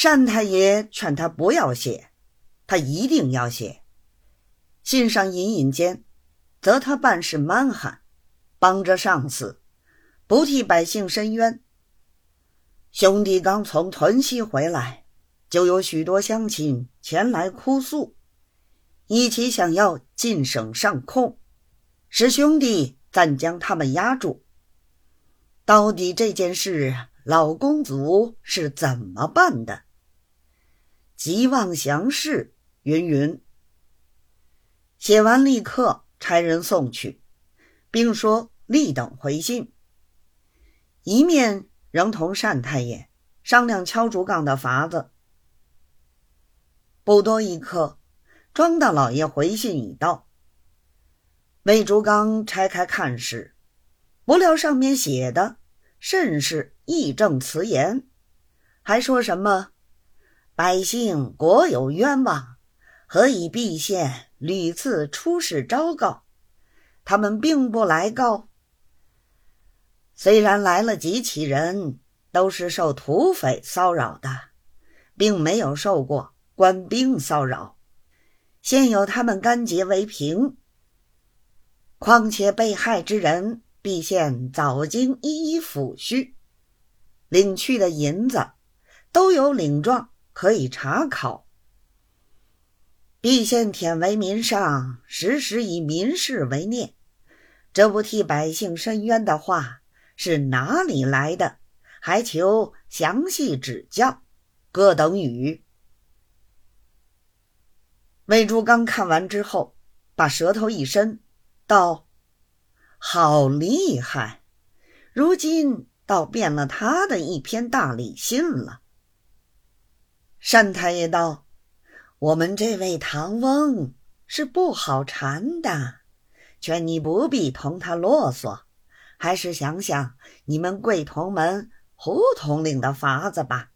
单太爷劝他不要写，他一定要写。信上隐隐间，则他办事蛮横，帮着上司，不替百姓伸冤。兄弟刚从屯溪回来，就有许多乡亲前来哭诉，一起想要进省上控，使兄弟暂将他们压住。到底这件事，老公族是怎么办的？急望详事，云云。写完立刻差人送去，并说立等回信。一面。仍同单太爷商量敲竹杠的法子。不多一刻，庄大老爷回信已到。魏竹刚拆开看时，不料上面写的甚是义正辞严，还说什么百姓国有冤枉，何以毕县屡次出示昭告，他们并不来告。虽然来了几起人，都是受土匪骚扰的，并没有受过官兵骚扰。现有他们干结为凭。况且被害之人，毕县早经一一抚恤，领去的银子都有领状可以查考。毕县舔为民上，时时以民事为念，这不替百姓伸冤的话。是哪里来的？还求详细指教。各等语。魏珠刚看完之后，把舌头一伸，道：“好厉害！如今倒变了他的一篇大礼信了。”单太爷道：“我们这位唐翁是不好缠的，劝你不必同他啰嗦。”还是想想你们贵同门胡统领的法子吧。